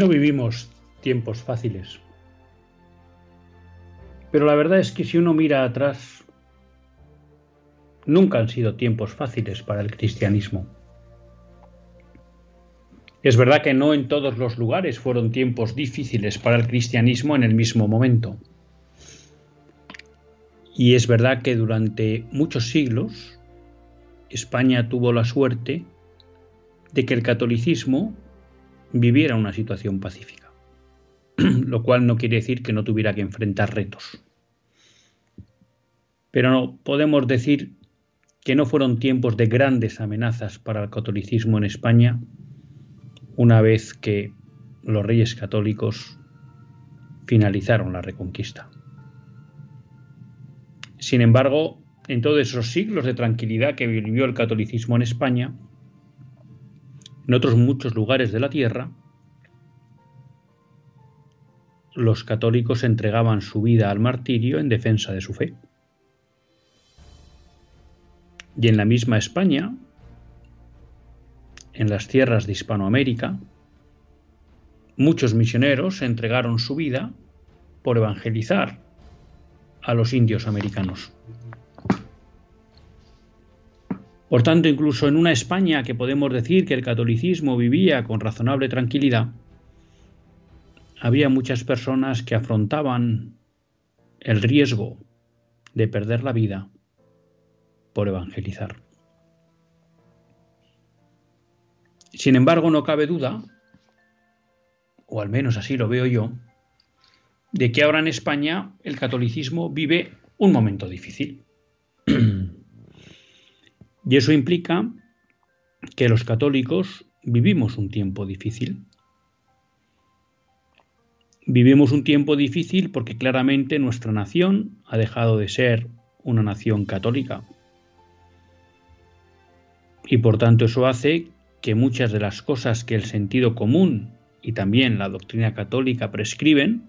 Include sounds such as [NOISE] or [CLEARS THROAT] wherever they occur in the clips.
No vivimos tiempos fáciles. Pero la verdad es que si uno mira atrás, nunca han sido tiempos fáciles para el cristianismo. Es verdad que no en todos los lugares fueron tiempos difíciles para el cristianismo en el mismo momento. Y es verdad que durante muchos siglos España tuvo la suerte de que el catolicismo viviera una situación pacífica, [CLEARS THROAT] lo cual no quiere decir que no tuviera que enfrentar retos. Pero no podemos decir que no fueron tiempos de grandes amenazas para el catolicismo en España una vez que los reyes católicos finalizaron la reconquista. Sin embargo, en todos esos siglos de tranquilidad que vivió el catolicismo en España, en otros muchos lugares de la tierra, los católicos entregaban su vida al martirio en defensa de su fe. Y en la misma España, en las tierras de Hispanoamérica, muchos misioneros entregaron su vida por evangelizar a los indios americanos. Por tanto, incluso en una España que podemos decir que el catolicismo vivía con razonable tranquilidad, había muchas personas que afrontaban el riesgo de perder la vida por evangelizar. Sin embargo, no cabe duda, o al menos así lo veo yo, de que ahora en España el catolicismo vive un momento difícil. [CLEARS THROAT] Y eso implica que los católicos vivimos un tiempo difícil. Vivimos un tiempo difícil porque claramente nuestra nación ha dejado de ser una nación católica. Y por tanto eso hace que muchas de las cosas que el sentido común y también la doctrina católica prescriben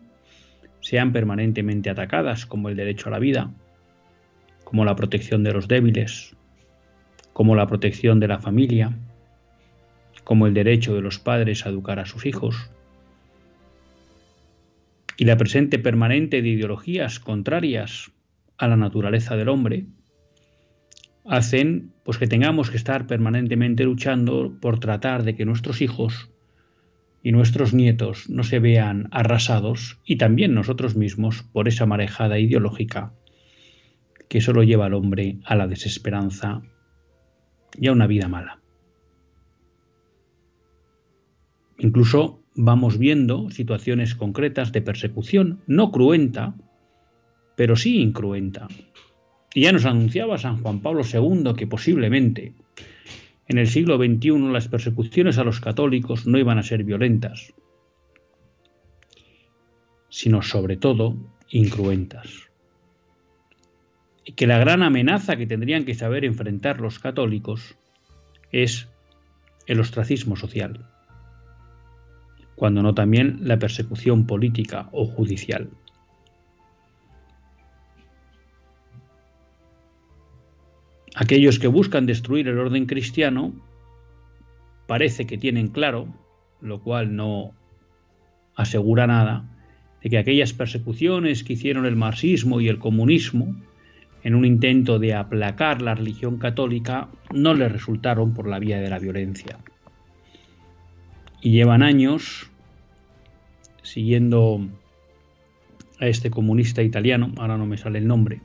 sean permanentemente atacadas, como el derecho a la vida, como la protección de los débiles, como la protección de la familia, como el derecho de los padres a educar a sus hijos, y la presente permanente de ideologías contrarias a la naturaleza del hombre, hacen pues que tengamos que estar permanentemente luchando por tratar de que nuestros hijos y nuestros nietos no se vean arrasados y también nosotros mismos por esa marejada ideológica que solo lleva al hombre a la desesperanza y a una vida mala. Incluso vamos viendo situaciones concretas de persecución, no cruenta, pero sí incruenta. Y ya nos anunciaba San Juan Pablo II que posiblemente en el siglo XXI las persecuciones a los católicos no iban a ser violentas, sino sobre todo incruentas que la gran amenaza que tendrían que saber enfrentar los católicos es el ostracismo social, cuando no también la persecución política o judicial. Aquellos que buscan destruir el orden cristiano parece que tienen claro, lo cual no asegura nada, de que aquellas persecuciones que hicieron el marxismo y el comunismo en un intento de aplacar la religión católica, no le resultaron por la vía de la violencia. Y llevan años siguiendo a este comunista italiano, ahora no me sale el nombre,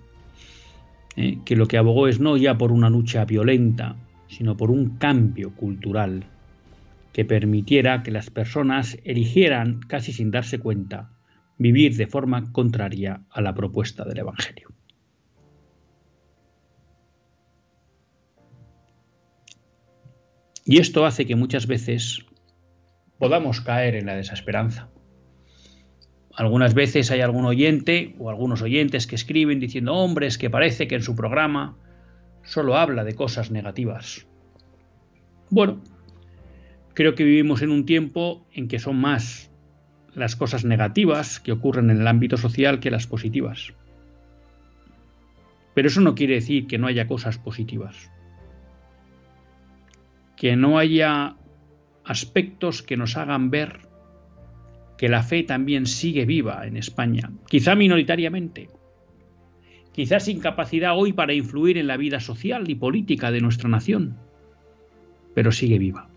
eh, que lo que abogó es no ya por una lucha violenta, sino por un cambio cultural que permitiera que las personas eligieran, casi sin darse cuenta, vivir de forma contraria a la propuesta del Evangelio. Y esto hace que muchas veces podamos caer en la desesperanza. Algunas veces hay algún oyente o algunos oyentes que escriben diciendo, hombres, que parece que en su programa solo habla de cosas negativas. Bueno, creo que vivimos en un tiempo en que son más las cosas negativas que ocurren en el ámbito social que las positivas. Pero eso no quiere decir que no haya cosas positivas. Que no haya aspectos que nos hagan ver que la fe también sigue viva en España, quizá minoritariamente, quizá sin capacidad hoy para influir en la vida social y política de nuestra nación, pero sigue viva.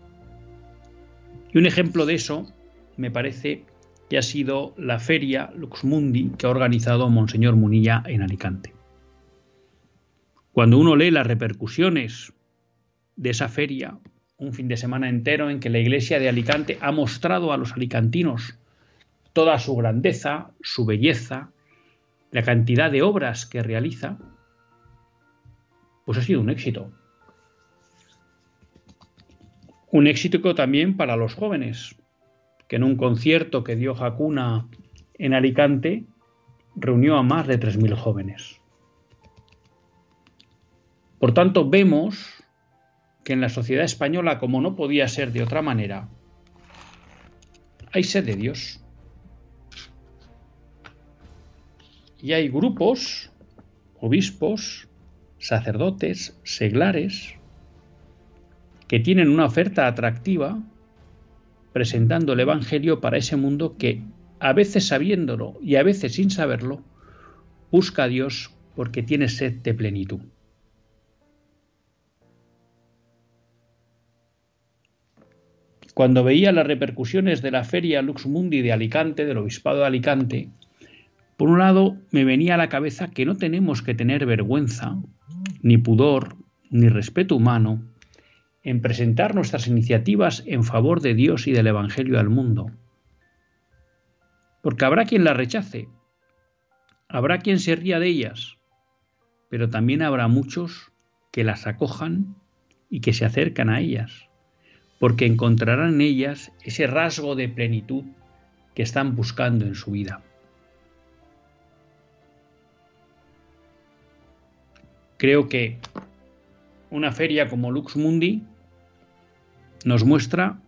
Y un ejemplo de eso me parece que ha sido la feria Luxmundi que ha organizado Monseñor Munilla en Alicante. Cuando uno lee las repercusiones de esa feria, un fin de semana entero en que la iglesia de Alicante ha mostrado a los alicantinos toda su grandeza, su belleza, la cantidad de obras que realiza, pues ha sido un éxito. Un éxito también para los jóvenes, que en un concierto que dio Jacuna en Alicante reunió a más de 3.000 jóvenes. Por tanto, vemos que en la sociedad española, como no podía ser de otra manera, hay sed de Dios. Y hay grupos, obispos, sacerdotes, seglares, que tienen una oferta atractiva presentando el Evangelio para ese mundo que, a veces sabiéndolo y a veces sin saberlo, busca a Dios porque tiene sed de plenitud. Cuando veía las repercusiones de la feria Lux Mundi de Alicante, del Obispado de Alicante, por un lado, me venía a la cabeza que no tenemos que tener vergüenza, ni pudor, ni respeto humano en presentar nuestras iniciativas en favor de Dios y del Evangelio al mundo. Porque habrá quien las rechace, habrá quien se ría de ellas, pero también habrá muchos que las acojan y que se acercan a ellas, porque encontrarán en ellas ese rasgo de plenitud que están buscando en su vida. Creo que una feria como Lux Mundi nos muestra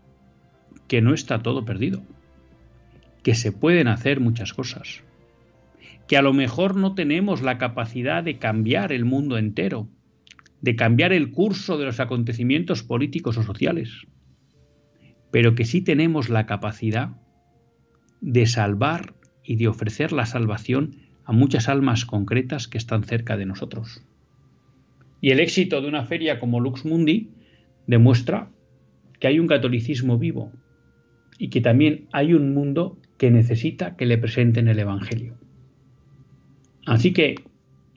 que no está todo perdido, que se pueden hacer muchas cosas, que a lo mejor no tenemos la capacidad de cambiar el mundo entero, de cambiar el curso de los acontecimientos políticos o sociales, pero que sí tenemos la capacidad de salvar y de ofrecer la salvación a muchas almas concretas que están cerca de nosotros. Y el éxito de una feria como Lux Mundi demuestra que hay un catolicismo vivo y que también hay un mundo que necesita que le presenten el Evangelio. Así que,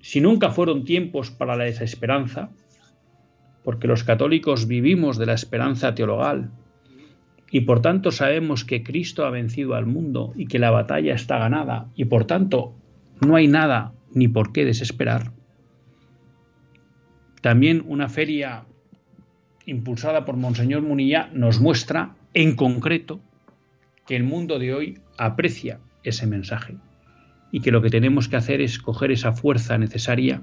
si nunca fueron tiempos para la desesperanza, porque los católicos vivimos de la esperanza teologal y por tanto sabemos que Cristo ha vencido al mundo y que la batalla está ganada. Y por tanto no hay nada ni por qué desesperar, también una feria impulsada por Monseñor Munilla nos muestra en concreto que el mundo de hoy aprecia ese mensaje y que lo que tenemos que hacer es coger esa fuerza necesaria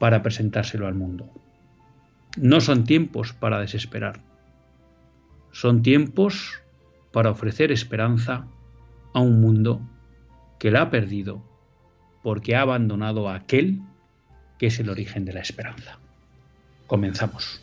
para presentárselo al mundo. No son tiempos para desesperar, son tiempos para ofrecer esperanza a un mundo que la ha perdido porque ha abandonado a aquel que es el origen de la esperanza. Comenzamos.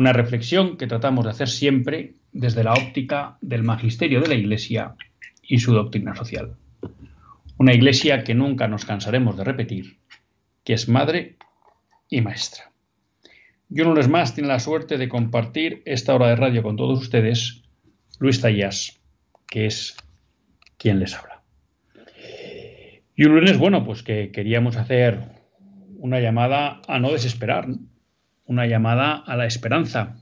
una reflexión que tratamos de hacer siempre desde la óptica del magisterio de la Iglesia y su doctrina social. Una Iglesia que nunca nos cansaremos de repetir, que es madre y maestra. Yo no les más tiene la suerte de compartir esta hora de radio con todos ustedes, Luis Tallas, que es quien les habla. Y un lunes, bueno, pues que queríamos hacer una llamada a no desesperar, una llamada a la esperanza,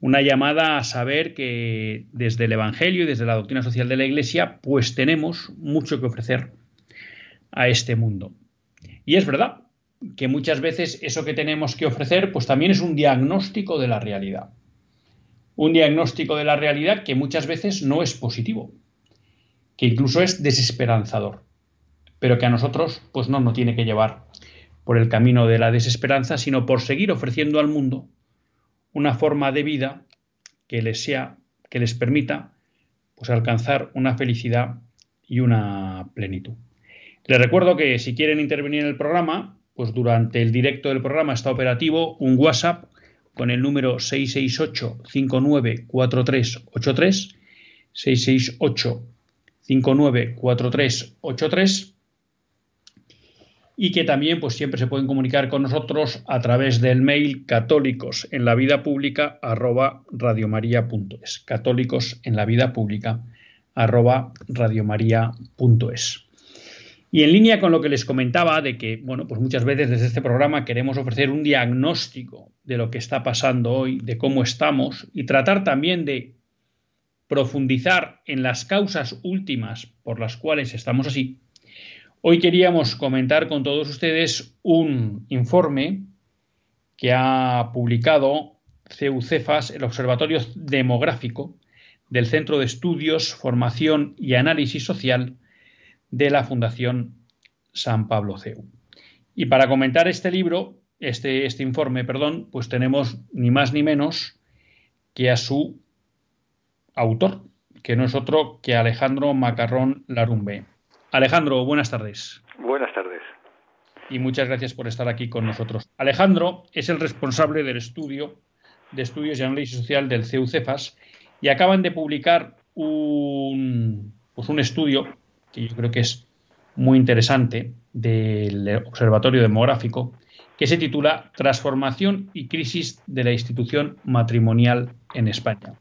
una llamada a saber que desde el Evangelio y desde la doctrina social de la Iglesia, pues tenemos mucho que ofrecer a este mundo. Y es verdad que muchas veces eso que tenemos que ofrecer, pues también es un diagnóstico de la realidad. Un diagnóstico de la realidad que muchas veces no es positivo, que incluso es desesperanzador, pero que a nosotros pues no nos tiene que llevar por el camino de la desesperanza, sino por seguir ofreciendo al mundo una forma de vida que les sea, que les permita pues, alcanzar una felicidad y una plenitud. Les recuerdo que si quieren intervenir en el programa, pues durante el directo del programa está operativo un WhatsApp con el número 668 594383 668 594383 y que también pues siempre se pueden comunicar con nosotros a través del mail católicos en la vida pública arroba radiomaria.es católicos en la vida pública radiomaria.es y en línea con lo que les comentaba de que bueno pues muchas veces desde este programa queremos ofrecer un diagnóstico de lo que está pasando hoy de cómo estamos y tratar también de profundizar en las causas últimas por las cuales estamos así Hoy queríamos comentar con todos ustedes un informe que ha publicado CEUCEFAS, el Observatorio Demográfico del Centro de Estudios, Formación y Análisis Social de la Fundación San Pablo CEU. Y para comentar este libro, este, este informe, perdón, pues tenemos ni más ni menos que a su autor, que no es otro que Alejandro Macarrón Larumbe. Alejandro, buenas tardes. Buenas tardes. Y muchas gracias por estar aquí con nosotros. Alejandro es el responsable del estudio de estudios y análisis social del CEUCEFAS y acaban de publicar un, pues un estudio que yo creo que es muy interesante del Observatorio Demográfico que se titula Transformación y crisis de la institución matrimonial en España.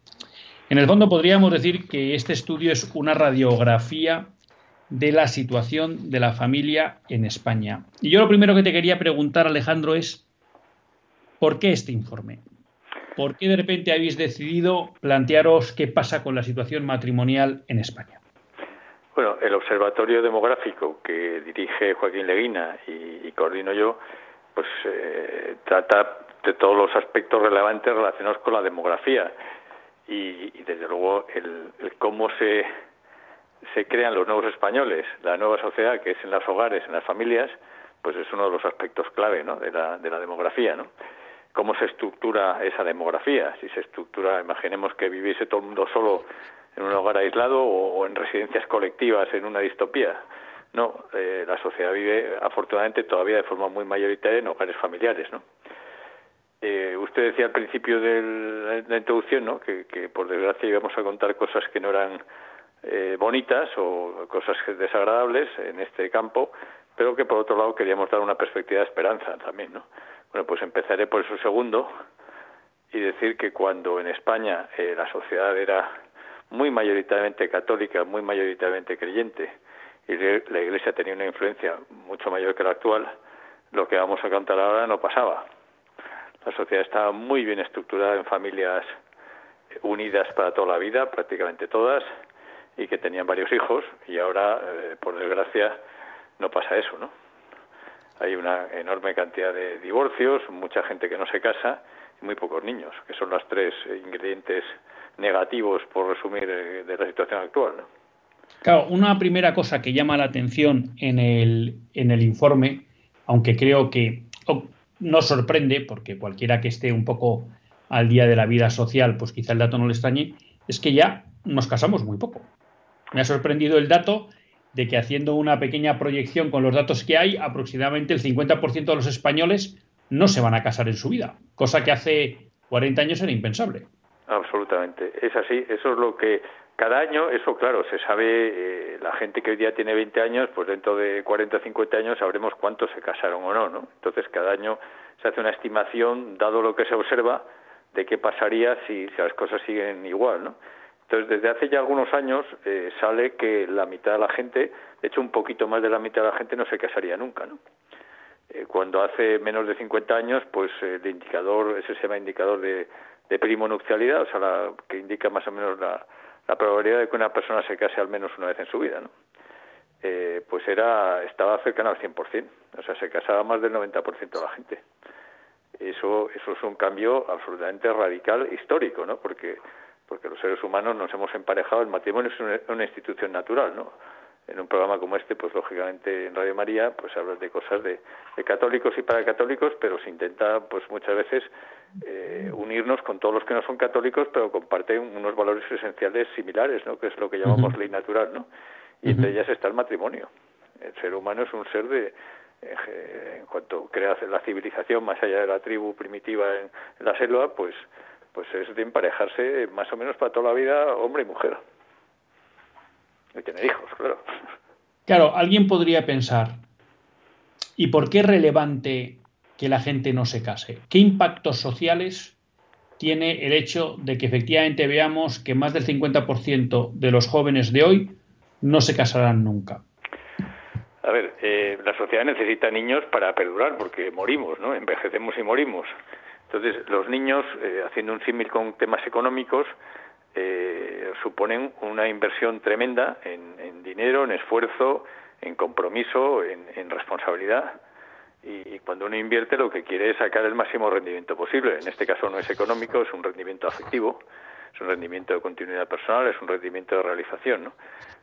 En el fondo podríamos decir que este estudio es una radiografía de la situación de la familia en España. Y yo lo primero que te quería preguntar, Alejandro, es ¿por qué este informe? ¿Por qué de repente habéis decidido plantearos qué pasa con la situación matrimonial en España? Bueno, el Observatorio Demográfico que dirige Joaquín Leguina y, coordino yo, pues eh, trata de todos los aspectos relevantes relacionados con la demografía y, desde luego el cómo se se crean los nuevos españoles, la nueva sociedad que es en los hogares, en las familias, pues es uno de los aspectos clave ¿no? de, la, de la demografía. ¿no? ¿Cómo se estructura esa demografía? Si se estructura, imaginemos que viviese todo el mundo solo en un hogar aislado o, en residencias colectivas en una distopía. No, eh, la sociedad vive afortunadamente todavía de forma muy mayoritaria en hogares familiares. ¿no? Eh, usted decía al principio de la introducción ¿no? que, que por desgracia íbamos a contar cosas que no eran eh, bonitas o cosas desagradables en este campo, pero que por otro lado queríamos dar una perspectiva de esperanza también, ¿no? Bueno, pues empezaré por eso segundo y decir que cuando en España eh, la sociedad era muy mayoritariamente católica, muy mayoritariamente creyente, y la Iglesia tenía una influencia mucho mayor que la actual, lo que vamos a contar ahora no pasaba. La sociedad estaba muy bien estructurada en familias unidas para toda la vida, prácticamente todas, y que tenían varios hijos y ahora, eh, por desgracia, no pasa eso, ¿no? Hay una enorme cantidad de divorcios, mucha gente que no se casa muy pocos niños, que son los tres ingredientes negativos, por resumir, eh, de la situación actual. Claro, una primera cosa que llama la atención en el, en el informe, aunque creo que no sorprende, porque cualquiera que esté un poco al día de la vida social, pues quizá el dato no le extrañe, es que ya nos casamos muy poco. Me ha sorprendido el dato de que haciendo una pequeña proyección con los datos que hay, aproximadamente el 50% de los españoles no se van a casar en su vida, cosa que hace 40 años era impensable. Absolutamente, es así, eso es lo que cada año, eso claro, se sabe, eh, la gente que hoy día tiene 20 años, pues dentro de 40 o 50 años sabremos cuántos se casaron o no, ¿no? Entonces cada año se hace una estimación, dado lo que se observa, de qué pasaría si, si las cosas siguen igual, ¿no? Entonces, desde hace ya algunos años eh, sale que la mitad de la gente, de hecho un poquito más de la mitad de la gente no se casaría nunca, ¿no? Eh, cuando hace menos de 50 años, pues el indicador, ese se llama indicador de, de primo nupcialidad, o sea, la, que indica más o menos la, la probabilidad de que una persona se case al menos una vez en su vida, ¿no? Eh, pues era estaba cercano al 100%, o sea, se casaba más del 90% de la gente. Eso eso es un cambio absolutamente radical histórico, ¿no? Porque porque los seres humanos nos hemos emparejado, el matrimonio es una, institución natural, ¿no? En un programa como este, pues lógicamente en Radio María, pues hablas de cosas de, de católicos y para católicos, pero se intenta, pues muchas veces eh, unirnos con todos los que no son católicos, pero comparten unos valores esenciales similares, ¿no? que es lo que llamamos ley natural, ¿no? y entre ellas está el matrimonio. El ser humano es un ser de, en cuanto crea la civilización más allá de la tribu primitiva en, la selva, pues, pues es de emparejarse más o menos para toda la vida hombre y mujer. Y tener hijos, claro. Claro, alguien podría pensar, ¿y por qué es relevante que la gente no se case? ¿Qué impactos sociales tiene el hecho de que efectivamente veamos que más del 50% de los jóvenes de hoy no se casarán nunca? A ver, eh, la sociedad necesita niños para perdurar, porque morimos, ¿no? Envejecemos y morimos. Entonces, los niños, eh, haciendo un símil con temas económicos, eh, suponen una inversión tremenda en, dinero, en esfuerzo, en compromiso, en responsabilidad y cuando uno invierte lo que quiere es sacar el máximo rendimiento posible. En este caso no es económico, es un rendimiento afectivo, es un rendimiento de continuidad personal, es un rendimiento de realización. ¿no?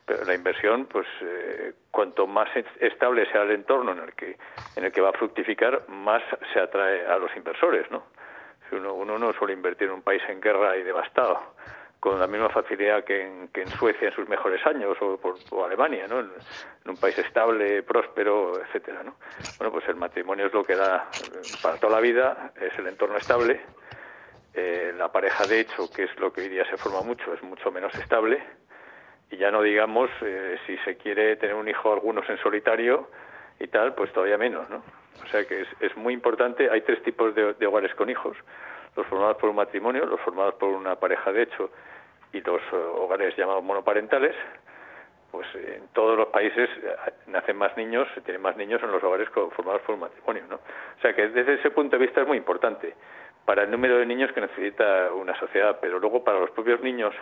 Pero la inversión, pues eh, cuanto más estable sea el entorno en el que en el que va a fructificar, más se atrae a los inversores. ¿no? Uno, uno no suele invertir en un país en guerra y devastado con la misma facilidad que en, que en Suecia en sus mejores años o, o Alemania, ¿no? En, un país estable, próspero, etcétera, ¿no? Bueno, pues el matrimonio es lo que da para toda la vida, es el entorno estable. Eh, la pareja, de hecho, que es lo que hoy día se forma mucho, es mucho menos estable. Y ya no digamos eh, si se quiere tener un hijo, algunos en solitario y tal, pues todavía menos, ¿no? O sea que es, es muy importante. Hay tres tipos de, hogares con hijos los formados por un matrimonio, los formados por una pareja de hecho y los eh, hogares llamados monoparentales, pues en todos los países eh, nacen más niños, se tienen más niños en los hogares formados por un matrimonio, ¿no? O sea que desde ese punto de vista es muy importante para el número de niños que necesita una sociedad, pero luego para los propios niños,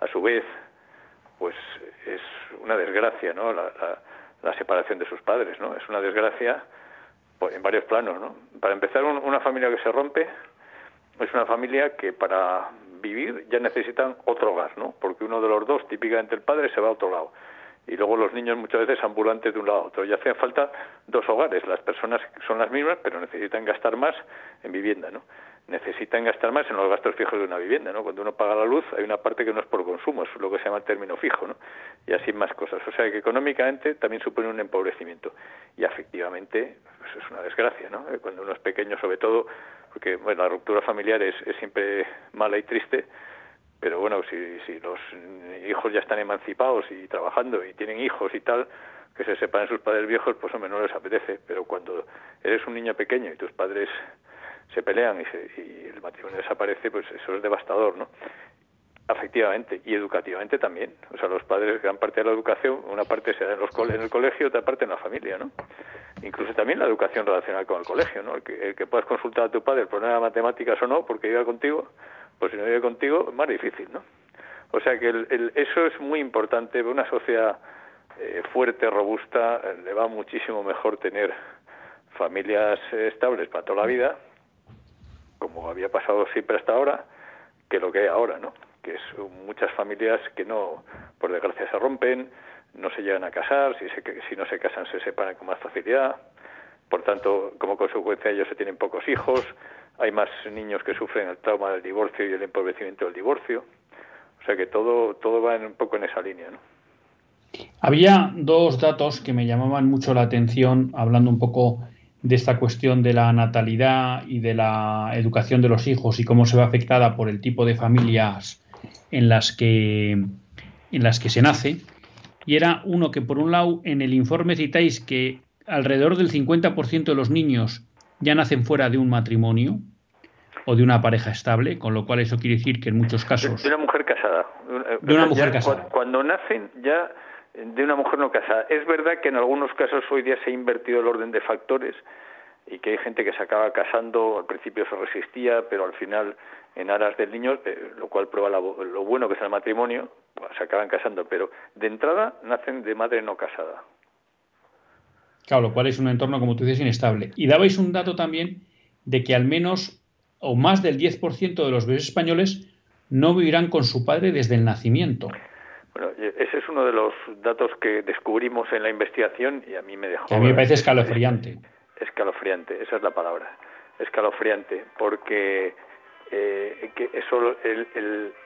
a su vez, pues es una desgracia, ¿no? La, separación de sus padres, ¿no? Es una desgracia en varios planos, ¿no? Para empezar, una familia que se rompe es una familia que para vivir ya necesitan otro hogar, ¿no? Porque uno de los dos, típicamente el padre, se va a otro lado. Y luego los niños muchas veces ambulantes de un lado a otro. Y hacen falta dos hogares. Las personas son las mismas, pero necesitan gastar más en vivienda, ¿no? Necesitan gastar más en los gastos fijos de una vivienda, ¿no? Cuando uno paga la luz hay una parte que no es por consumo, es lo que se llama el término fijo, ¿no? Y así más cosas. O sea que económicamente también supone un empobrecimiento. Y afectivamente pues es una desgracia, ¿no? Cuando uno es pequeño, sobre todo, porque bueno, la ruptura familiar es, siempre mala y triste, pero bueno, si, si los hijos ya están emancipados y trabajando y tienen hijos y tal, que se separen sus padres viejos, pues hombre, no les apetece, pero cuando eres un niño pequeño y tus padres se pelean y, y el matrimonio desaparece, pues eso es devastador, ¿no? Afectivamente y educativamente también. O sea, los padres, gran parte de la educación, una parte se da en, los en el colegio, otra parte en la familia, ¿no? Incluso también la educación relacionada con el colegio, ¿no? El que, que puedas consultar a tu padre el problema de matemáticas o no, porque vive contigo, pues si no vive contigo, más difícil, ¿no? O sea que el, eso es muy importante. Una sociedad eh, fuerte, robusta, le va muchísimo mejor tener familias estables para toda la vida, como había pasado siempre hasta ahora, que lo que hay ahora, ¿no? Que es muchas familias que no, por desgracia, se rompen, no se llegan a casar, si, se, si no se casan se separan con más facilidad, por tanto, como consecuencia ellos se tienen pocos hijos, hay más niños que sufren el trauma del divorcio y el empobrecimiento del divorcio. O sea que todo, todo va un poco en esa línea. ¿no? Había dos datos que me llamaban mucho la atención, hablando un poco de esta cuestión de la natalidad y de la educación de los hijos y cómo se ve afectada por el tipo de familias en las que, en las que se nace. Y era uno que, por un lado, en el informe citáis que alrededor del 50% de los niños ya nacen fuera de un matrimonio o de una pareja estable, con lo cual eso quiere decir que en muchos casos... De una mujer casada. De una mujer casada. Cuando nacen ya de una mujer no casada. Es verdad que en algunos casos hoy día se ha invertido el orden de factores y que hay gente que se acaba casando, al principio se resistía, pero al final en aras del niño, eh, lo cual prueba lo bueno que es el matrimonio, pues, se acaban casando, pero de entrada nacen de madre no casada. Claro, lo cual es un entorno, como tú dices, inestable. Y dabais un dato también de que al menos o más del 10% de los bebés españoles no vivirán con su padre desde el nacimiento. Bueno, ese es uno de los datos que descubrimos en la investigación y a mí me dejó... a mí me parece escalofriante. Escalofriante, esa es la palabra. Escalofriante, porque eh, que eso, el,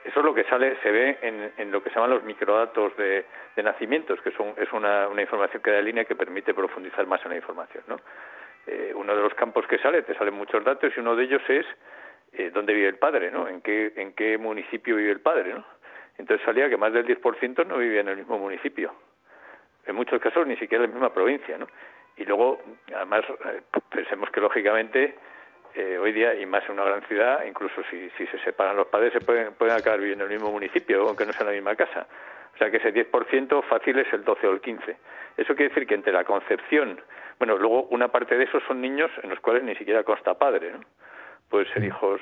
eso es lo que sale, se ve en, lo que se llaman los microdatos de, nacimientos, que son, es una, una, información que da línea que permite profundizar más en la información. ¿no? Eh, uno de los campos que sale, te salen muchos datos y uno de ellos es eh, dónde vive el padre, ¿no? en, qué, en qué municipio vive el padre. ¿no? Entonces salía que más del 10% no vivía en el mismo municipio. En muchos casos ni siquiera en la misma provincia. ¿no? Y luego, además, pensemos que lógicamente eh, hoy día, y más en una gran ciudad, incluso si, si se separan los padres, se pueden, pueden acabar viviendo en el mismo municipio, aunque no sea en la misma casa. O sea que ese 10% fácil es el 12 o el 15. Eso quiere decir que entre la concepción, bueno, luego una parte de esos son niños en los cuales ni siquiera consta padre, ¿no? Pueden ser hijos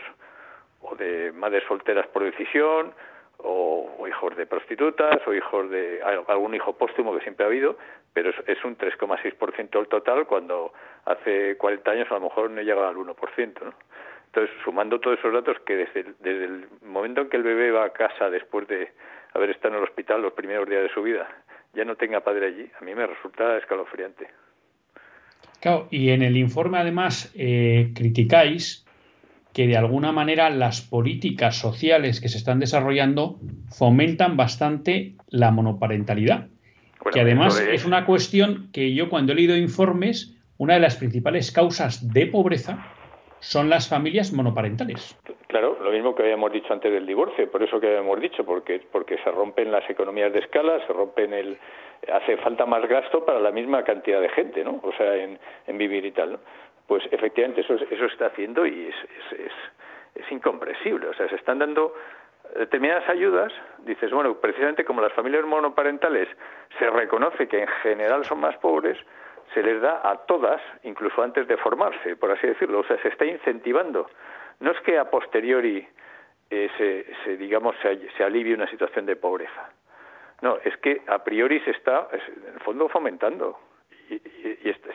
o de madres solteras por decisión, o, hijos de prostitutas, o hijos de algún hijo póstumo que siempre ha habido, pero es, un 3,6% del total cuando hace 40 años a lo mejor no llegaba al 1%. ¿no? Entonces, sumando todos esos datos que desde el, desde el momento en que el bebé va a casa después de haber estado en el hospital los primeros días de su vida, ya no tenga padre allí, a mí me resulta escalofriante. Claro, y en el informe además eh, criticáis que de alguna manera las políticas sociales que se están desarrollando fomentan bastante la monoparentalidad que además es... una cuestión que yo cuando he leído informes, una de las principales causas de pobreza son las familias monoparentales. Claro, lo mismo que habíamos dicho antes del divorcio, por eso que habíamos dicho, porque, porque se rompen las economías de escala, se rompen el... hace falta más gasto para la misma cantidad de gente, ¿no? O sea, en, vivir y tal, ¿no? Pues efectivamente eso, eso está haciendo y es, es, es, incomprensible. O sea, se están dando determinadas ayudas, dices, bueno, precisamente como las familias monoparentales se reconoce que en general son más pobres, se les da a todas, incluso antes de formarse, por así decirlo, o sea, se está incentivando. No es que a posteriori eh, se, se, digamos, se, se alivie una situación de pobreza. No, es que a priori se está, en el fondo, fomentando y,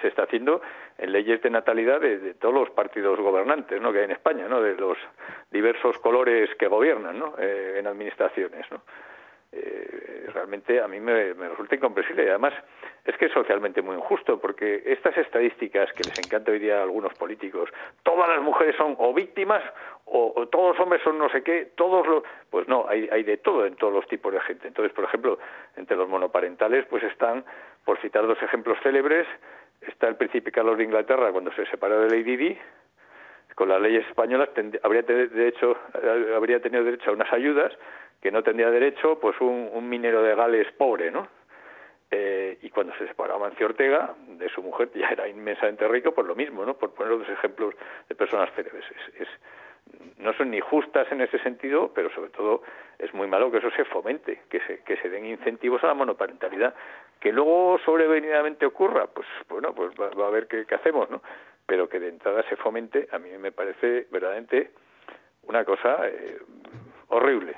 se está haciendo en leyes de natalidad de, todos los partidos gobernantes ¿no? que hay en España, ¿no? de los diversos colores que gobiernan ¿no? Eh, en administraciones. ¿no? Eh, realmente a mí me, resulta incomprensible y además es que es socialmente muy injusto porque estas estadísticas que les encanta hoy día a algunos políticos, todas las mujeres son o víctimas o, todos los hombres son no sé qué, todos los... Pues no, hay, hay de todo en todos los tipos de gente. Entonces, por ejemplo, entre los monoparentales pues están, por citar dos ejemplos célebres, está el príncipe Carlos de Inglaterra cuando se separó de Lady Di, con las leyes españolas habría, derecho, habría tenido derecho a unas ayudas que no tendría derecho pues un, minero de Gales pobre, ¿no? Eh, y cuando se separaba Mancio Ortega de su mujer [LAUGHS] ya era inmensamente rico por lo mismo, ¿no? Por poner dos ejemplos de personas célebres. Es, no son ni justas en ese sentido, pero sobre todo es muy malo que eso se fomente, que se, que se den incentivos a la monoparentalidad. Que luego sobrevenidamente ocurra, pues bueno, pues va, a ver qué, hacemos, ¿no? Pero que de entrada se fomente, a mí me parece verdaderamente una cosa eh, horrible.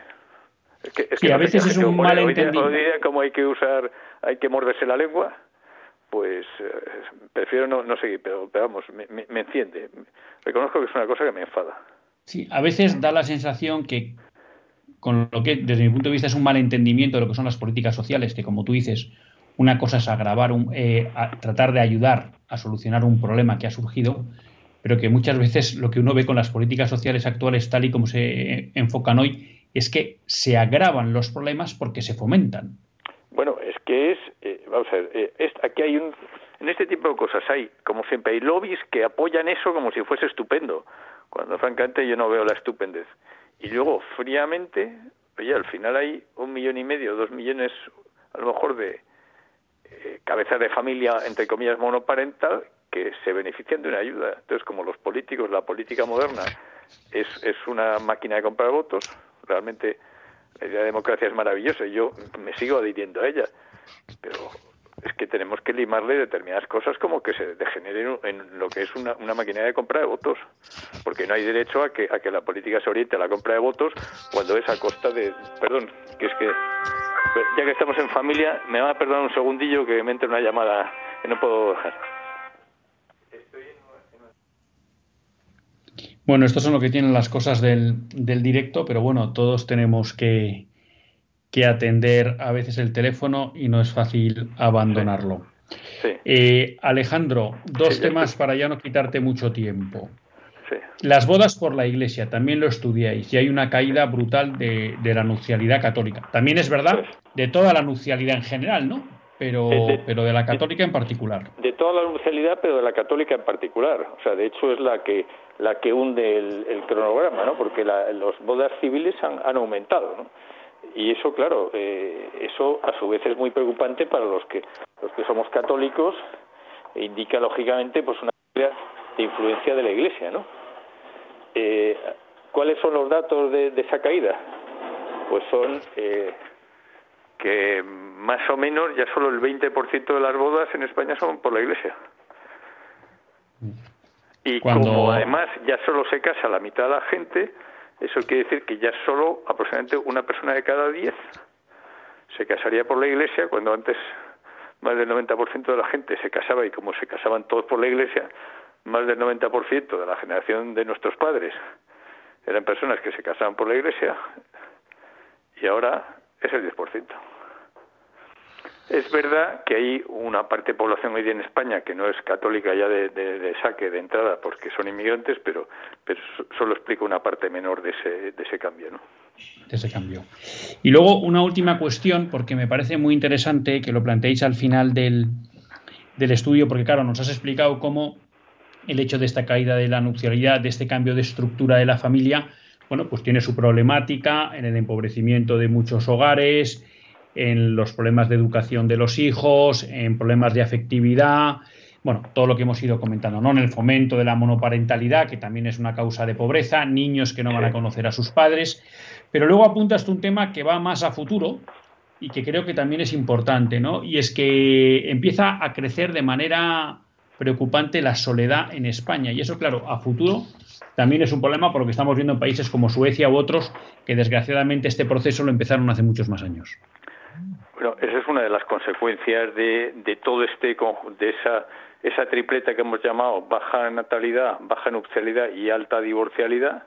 Es que, es que a veces es un malentendido. Como hay que usar, hay que morderse la lengua, pues eh, prefiero no, no seguir, pero, pero vamos, me, me, enciende. Reconozco que es una cosa que me enfada. Sí, a veces da la sensación que con lo que desde mi punto de vista es un malentendimiento de lo que son las políticas sociales, que como tú dices, una cosa es agravar, un, eh, tratar de ayudar a solucionar un problema que ha surgido, pero que muchas veces lo que uno ve con las políticas sociales actuales, tal y como se enfocan hoy, es que se agravan los problemas porque se fomentan. Bueno, es que es, eh, vamos a ver, eh, aquí hay un, en este tipo de cosas hay, como siempre, hay lobbies que apoyan eso como si fuese estupendo, cuando francamente yo no veo la estupendez. Y luego, fríamente, oye, al final hay un millón y medio, dos millones, a lo mejor, de eh, cabezas de familia, entre comillas, monoparental, que se benefician de una ayuda. Entonces, como los políticos, la política moderna es, es una máquina de comprar votos, realmente la idea de democracia es maravillosa y yo me sigo adhiriendo a ella. Pero es que tenemos que limarle determinadas cosas como que se degeneren en lo que es una, una maquinaria de compra de votos, porque no hay derecho a que, a que la política se oriente a la compra de votos cuando es a costa de... Perdón, que es que ya que estamos en familia, me va a perdonar un segundillo que me entre una llamada que no puedo dejar. Bueno, esto son lo que tienen las cosas del, del directo, pero bueno, todos tenemos que, que atender a veces el teléfono y no es fácil abandonarlo. Eh, Alejandro, dos temas para ya no quitarte mucho tiempo. Las bodas por la iglesia, también lo estudiáis y hay una caída brutal de, la nupcialidad católica. También es verdad de toda la nupcialidad en general, ¿no? Pero de, pero de la católica en particular. De toda la nupcialidad, pero de la católica en particular. O sea, de hecho es la que la que hunde el, cronograma, ¿no? Porque las bodas civiles han, han aumentado, ¿no? Y eso claro eh, eso a su vez es muy preocupante para los que los que somos católicos e indica lógicamente pues una de influencia de la Iglesia no eh, cuáles son los datos de, esa caída pues son eh, que más o menos ya solo el 20% de las bodas en España son por la Iglesia. Y como además ya solo se casa la mitad de la gente eso quiere decir que ya solo aproximadamente una persona de cada diez se casaría por la iglesia, cuando antes más del 90% de la gente se casaba y como se casaban todos por la iglesia, más del 90% de la generación de nuestros padres eran personas que se casaban por la iglesia y ahora es el 10%. Es verdad que hay una parte de población hoy en España que no es católica ya de, saque, de entrada, porque son inmigrantes, pero, pero solo explica una parte menor de ese, de ese cambio. ¿no? De ese cambio. Y luego una última cuestión, porque me parece muy interesante que lo planteéis al final del, del estudio, porque claro, nos has explicado cómo el hecho de esta caída de la nupcialidad, de este cambio de estructura de la familia, bueno, pues tiene su problemática en el empobrecimiento de muchos hogares, en los problemas de educación de los hijos, en problemas de afectividad, bueno, todo lo que hemos ido comentando, ¿no? En el fomento de la monoparentalidad, que también es una causa de pobreza, niños que no van a conocer a sus padres, pero luego apuntas tú un tema que va más a futuro y que creo que también es importante, ¿no? Y es que empieza a crecer de manera preocupante la soledad en España y eso, claro, a futuro también es un problema por lo que estamos viendo en países como Suecia u otros que desgraciadamente este proceso lo empezaron hace muchos más años. Bueno, esa es una de las consecuencias de, de todo este, de esa, esa tripleta que hemos llamado baja natalidad, baja nupcialidad y alta divorcialidad.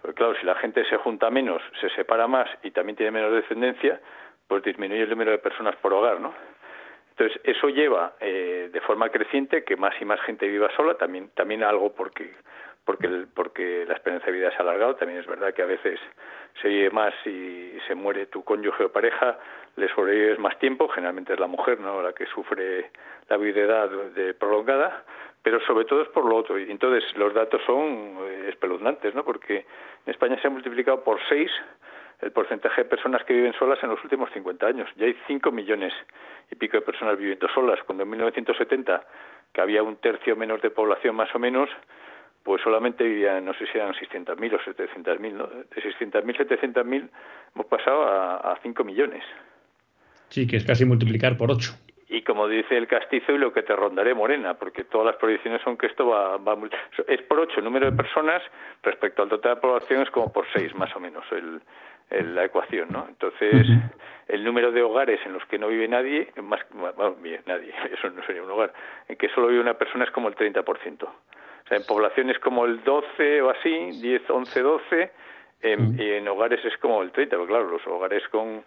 Porque claro, si la gente se junta menos, se separa más y también tiene menos descendencia, pues disminuye el número de personas por hogar, ¿no? Entonces, eso lleva eh, de forma creciente que más y más gente viva sola, también, también algo porque porque, porque la experiencia de vida se ha alargado. También es verdad que a veces se vive más y se muere tu cónyuge o pareja, le sobrevives más tiempo, generalmente es la mujer ¿no? la que sufre la viudedad de prolongada, pero sobre todo es por lo otro. Y entonces los datos son eh, espeluznantes, ¿no? porque en España se ha multiplicado por seis el porcentaje de personas que viven solas en los últimos 50 años. Ya hay 5 millones y pico de personas viviendo solas, cuando en 1970, que había un tercio menos de población más o menos, pues solamente vivían, no sé si eran 600.000 o 700.000, ¿no? De 600.000, 700.000 hemos pasado a, a 5 millones. Sí, que es casi multiplicar por 8. Y como dice el castizo, y lo que te rondaré morena, porque todas las proyecciones son que esto va, va es por 8 el número de personas respecto al total de población es como por 6 más o menos el, la ecuación, ¿no? Entonces, el número de hogares en los que no vive nadie, más, bueno, nadie, [LAUGHS] eso no sería un hogar, en que solo vive una persona es como el 30%. O sea, en poblaciones como el 12 o así, 10, 11, 12, y en hogares es como el 30, pero claro, los hogares con,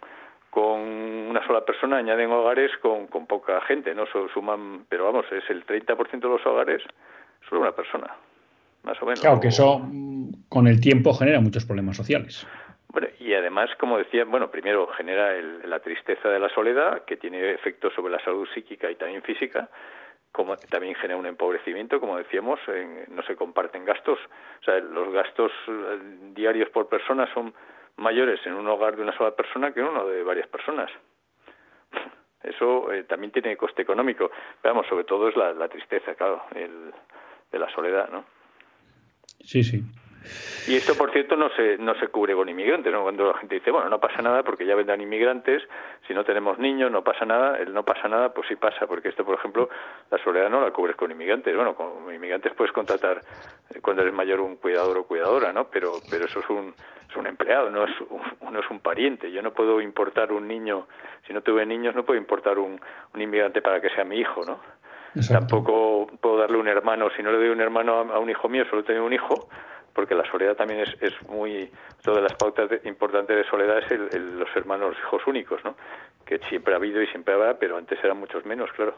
con una sola persona añaden hogares con, con poca gente, ¿no? suman, pero vamos, es el 30% de los hogares solo una persona, más o menos. Claro, que eso mm, con el tiempo genera muchos problemas sociales. Bueno, y además, como decía, bueno, primero genera la tristeza de la soledad, que tiene efectos sobre la salud psíquica y también física, como también genera un empobrecimiento, como decíamos, no se comparten gastos, o sea, los gastos eh, diarios por persona son mayores en un hogar de una sola persona que en uno de varias personas. [LAUGHS] Eso eh, también tiene coste económico. vamos, sobre todo es la, tristeza, claro, el, de la soledad, ¿no? Sí, sí. Y esto, por cierto, no se, no se cubre con inmigrantes. ¿no? Cuando la gente dice, bueno, no pasa nada porque ya vendrán inmigrantes, si no tenemos niños, no pasa nada, el no pasa nada, pues sí pasa, porque esto, por ejemplo, la soledad no la cubres con inmigrantes. Bueno, con inmigrantes puedes contratar eh, cuando eres mayor un cuidador o cuidadora, ¿no? Pero, pero eso es un, es un empleado, no es un, no es un pariente. Yo no puedo importar un niño, si no tuve niños, no puedo importar un, un inmigrante para que sea mi hijo, ¿no? Tampoco puedo darle un hermano, si no le doy un hermano a, un hijo mío, solo tengo un hijo, porque la soledad también es, es muy todas las pautas importantes de soledad es el, los hermanos hijos únicos no que siempre ha habido y siempre habrá pero antes eran muchos menos claro.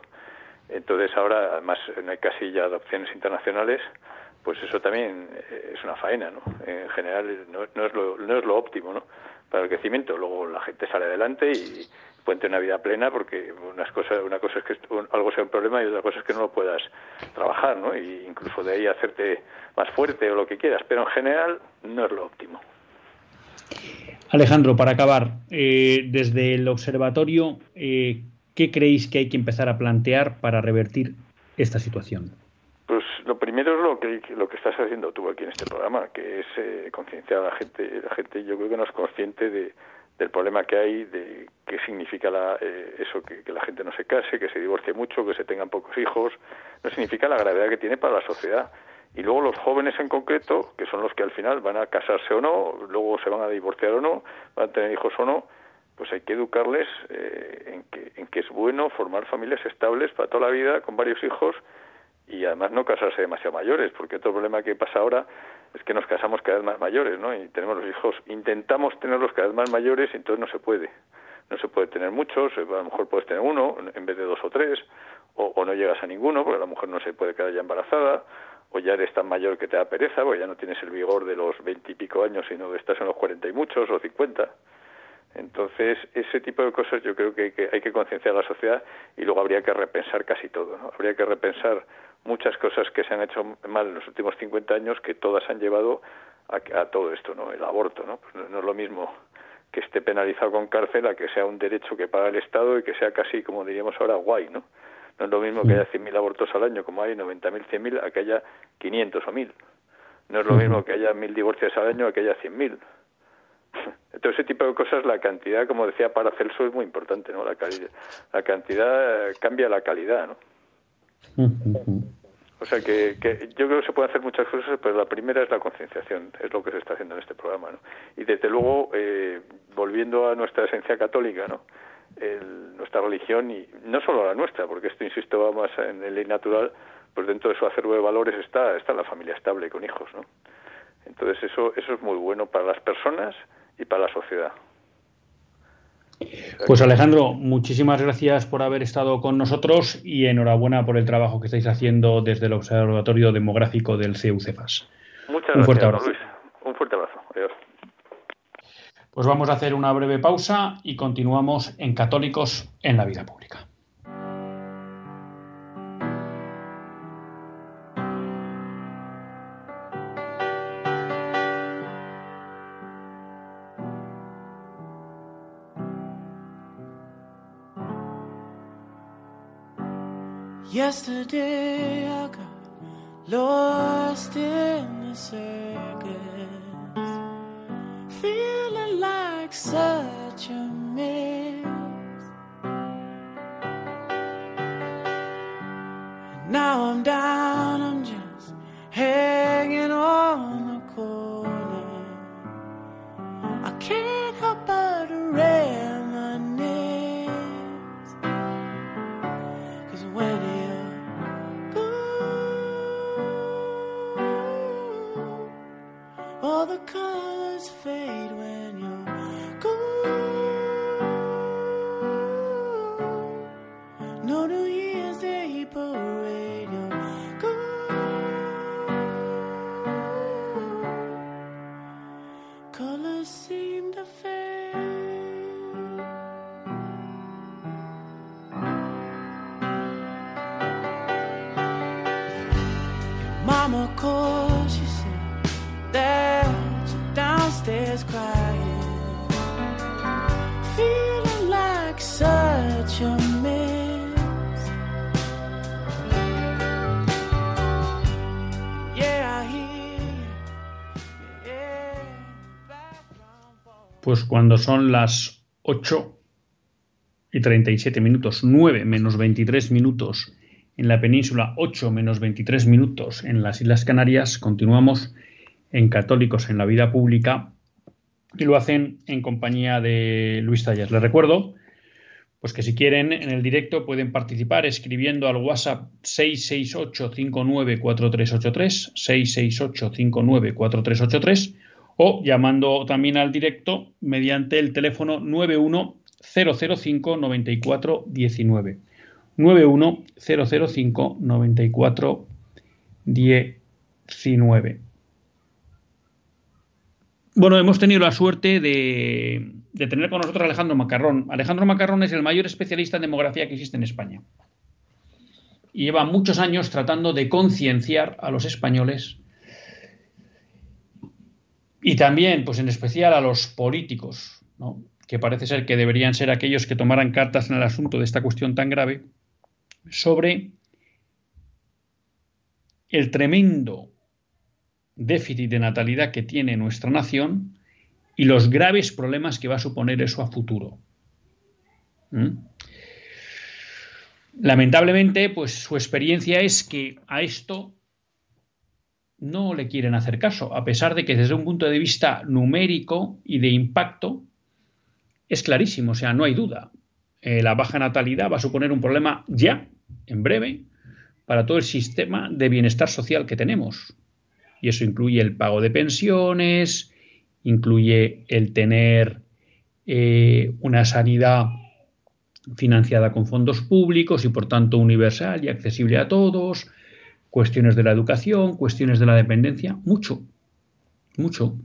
Entonces ahora además no hay casi ya adopciones internacionales pues eso también eh, es una faena no en general no, no es lo no es lo óptimo no para el crecimiento. Luego la gente sale adelante y pueden tener una vida plena porque unas cosas, una cosa es que algo sea un problema y otra cosa es que no lo puedas trabajar, ¿no? Y incluso de ahí hacerte más fuerte o lo que quieras, pero en general no es lo óptimo. Alejandro, para acabar, eh, desde el observatorio, eh, ¿qué creéis que hay que empezar a plantear para revertir esta situación? Pues lo primero es lo que lo que estás haciendo tú aquí en este programa, que es eh, concienciar a la gente. La gente yo creo que no es consciente de, del problema que hay, de qué significa la, eh, eso, que, la gente no se case, que se divorcie mucho, que se tengan pocos hijos, no significa la gravedad que tiene para la sociedad. Y luego los jóvenes en concreto, que son los que al final van a casarse o no, luego se van a divorciar o no, van a tener hijos o no, pues hay que educarles eh, en, que, en que es bueno formar familias estables para toda la vida, con varios hijos, y además no casarse demasiado mayores, porque otro problema que pasa ahora es que nos casamos cada vez más mayores, ¿no? Y tenemos los hijos, intentamos tenerlos cada vez más mayores entonces no se puede. No se puede tener muchos, a lo mejor puedes tener uno en vez de dos o tres, o, no llegas a ninguno, porque la mujer no se puede quedar ya embarazada, o ya eres tan mayor que te da pereza, porque ya no tienes el vigor de los veintipico años, sino que estás en los cuarenta y muchos o cincuenta. Entonces, ese tipo de cosas yo creo que hay que, hay que concienciar a la sociedad y luego habría que repensar casi todo, ¿no? Habría que repensar muchas cosas que se han hecho mal en los últimos 50 años que todas han llevado a, todo esto, ¿no? El aborto, ¿no? Pues no es lo mismo que esté penalizado con cárcel a que sea un derecho que paga el Estado y que sea casi, como diríamos ahora, guay, ¿no? No es lo mismo que haya 100.000 abortos al año, como hay 90.000, 100.000, a que haya 500 o 1.000. No es lo mismo que haya 1.000 divorcios al año a que haya 100.000. Entonces, [LAUGHS] ese tipo de cosas, la cantidad, como decía Paracelso, es muy importante, ¿no? La, la cantidad cambia la calidad, ¿no? O sea que, yo creo que se pueden hacer muchas cosas, pero la primera es la concienciación, es lo que se está haciendo en este programa. ¿no? Y desde luego, eh, volviendo a nuestra esencia católica, ¿no? nuestra religión, y no solo la nuestra, porque esto, insisto, va más en el ley natural, pues dentro de su acervo de valores está, está la familia estable con hijos. ¿no? Entonces eso, eso es muy bueno para las personas y para la sociedad. Pues Alejandro, muchísimas gracias por haber estado con nosotros y enhorabuena por el trabajo que estáis haciendo desde el Observatorio Demográfico del CEUCEFAS. Muchas Un fuerte abrazo. Luis. Un fuerte abrazo. Adiós. Pues vamos a hacer una breve pausa y continuamos en Católicos en la Vida Pública. Yesterday I got lost in the circus, Pues cuando son las 8 y 37 minutos, 9 menos 23 minutos en la península, 8 menos 23 minutos en las Islas Canarias, continuamos en Católicos en la Vida Pública y lo hacen en compañía de Luis Tallas. Les recuerdo pues que si quieren en el directo pueden participar escribiendo al WhatsApp 668-594383, 668-594383 o llamando también al directo mediante el teléfono 91005-9419. 91005-9419. Bueno, hemos tenido la suerte de, tener con nosotros a Alejandro Macarrón. Alejandro Macarrón es el mayor especialista en demografía que existe en España. Y lleva muchos años tratando de concienciar a los españoles y también, pues en especial a los políticos, que parece ser que deberían ser aquellos que tomaran cartas en el asunto de esta cuestión tan grave, sobre el tremendo déficit de natalidad que tiene nuestra nación y los graves problemas que va a suponer eso a futuro. ¿Mm? Lamentablemente, pues su experiencia es que a esto no le quieren hacer caso, a pesar de que desde un punto de vista numérico y de impacto es clarísimo, o sea, no hay duda. Eh, la baja natalidad va a suponer un problema ya, en breve, para todo el sistema de bienestar social que tenemos y eso incluye el pago de pensiones, incluye el tener eh, una sanidad financiada con fondos públicos y por tanto universal y accesible a todos, cuestiones de la educación, cuestiones de la dependencia, mucho, mucho.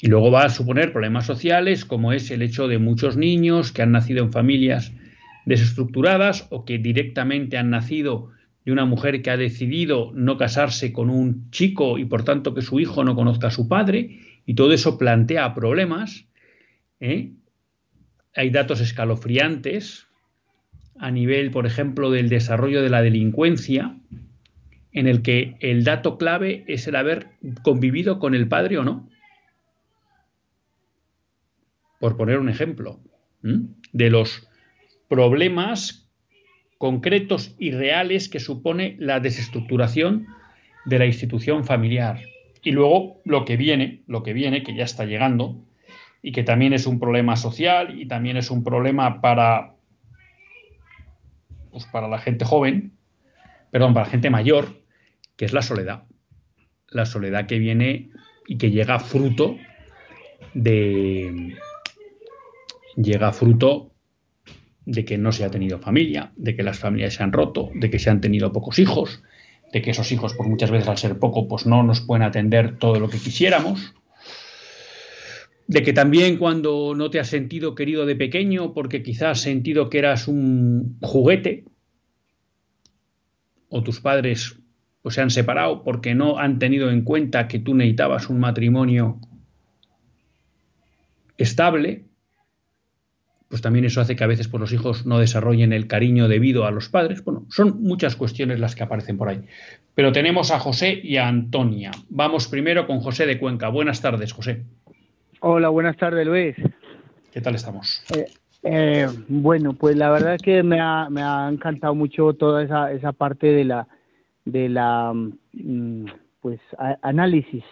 Y luego va a suponer problemas sociales como es el hecho de muchos niños que han nacido en familias desestructuradas o que directamente han nacido de una mujer que ha decidido no casarse con un chico y por tanto que su hijo no conozca a su padre, y todo eso plantea problemas. ¿eh? Hay datos escalofriantes a nivel, por ejemplo, del desarrollo de la delincuencia, en el que el dato clave es el haber convivido con el padre o no. Por poner un ejemplo, de los problemas concretos y reales que supone la desestructuración de la institución familiar. Y luego lo que viene, lo que viene, que ya está llegando, y que también es un problema social y también es un problema para, pues para la gente joven, perdón, para la gente mayor, que es la soledad. La soledad que viene y que llega fruto de llega fruto de que no se ha tenido familia, de que las familias se han roto, de que se han tenido pocos hijos, de que esos hijos, por muchas veces al ser poco, pues no nos pueden atender todo lo que quisiéramos, de que también cuando no te has sentido querido de pequeño, porque quizás has sentido que eras un juguete, o tus padres pues, se han separado porque no han tenido en cuenta que tú necesitabas un matrimonio estable, pues también eso hace que a veces pues, los hijos no desarrollen el cariño debido a los padres. Bueno, son muchas cuestiones las que aparecen por ahí. Pero tenemos a José y a Antonia. Vamos primero con José de Cuenca. Buenas tardes, José. Hola, buenas tardes, Luis. ¿Qué tal estamos? Eh, eh, bueno, pues la verdad es que me ha, me ha encantado mucho toda esa, esa parte de la, de la mm, pues análisis